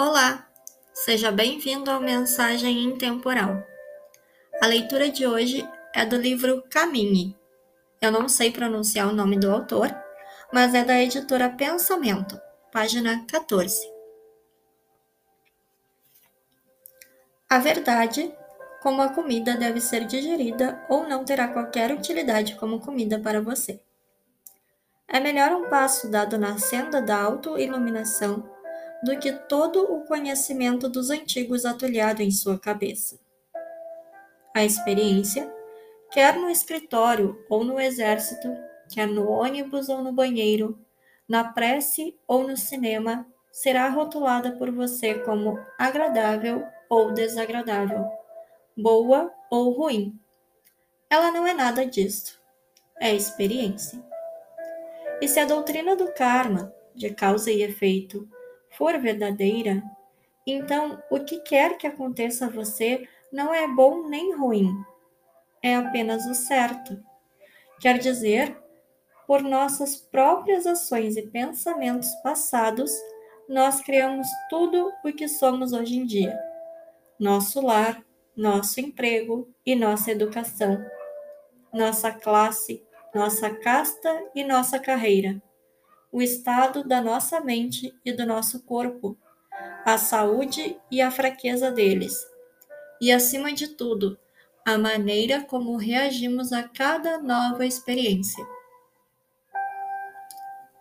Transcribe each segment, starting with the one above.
Olá, seja bem-vindo ao Mensagem Intemporal. A leitura de hoje é do livro Caminhe. Eu não sei pronunciar o nome do autor, mas é da editora Pensamento, página 14. A verdade, como a comida deve ser digerida ou não terá qualquer utilidade como comida para você. É melhor um passo dado na senda da autoiluminação do que todo o conhecimento dos antigos atulhado em sua cabeça. A experiência, quer no escritório ou no exército, quer no ônibus ou no banheiro, na prece ou no cinema, será rotulada por você como agradável ou desagradável, boa ou ruim. Ela não é nada disto. É experiência. E se a doutrina do karma, de causa e efeito, for verdadeira, então o que quer que aconteça a você não é bom nem ruim, é apenas o certo. Quer dizer, por nossas próprias ações e pensamentos passados, nós criamos tudo o que somos hoje em dia: nosso lar, nosso emprego e nossa educação, nossa classe, nossa casta e nossa carreira o estado da nossa mente e do nosso corpo, a saúde e a fraqueza deles, e, acima de tudo, a maneira como reagimos a cada nova experiência.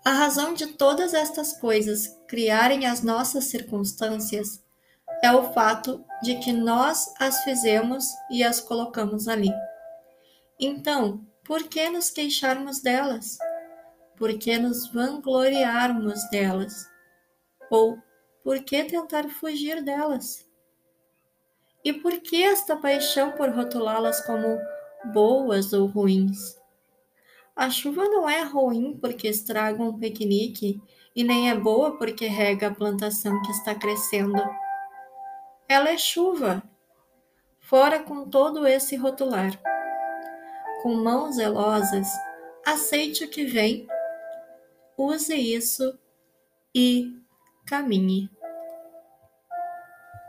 A razão de todas estas coisas criarem as nossas circunstâncias é o fato de que nós as fizemos e as colocamos ali. Então, por que nos queixarmos delas? Por que nos vangloriarmos delas? Ou por que tentar fugir delas? E por que esta paixão por rotulá-las como boas ou ruins? A chuva não é ruim porque estraga um piquenique e nem é boa porque rega a plantação que está crescendo. Ela é chuva. Fora com todo esse rotular. Com mãos zelosas, aceite o que vem use isso e caminhe.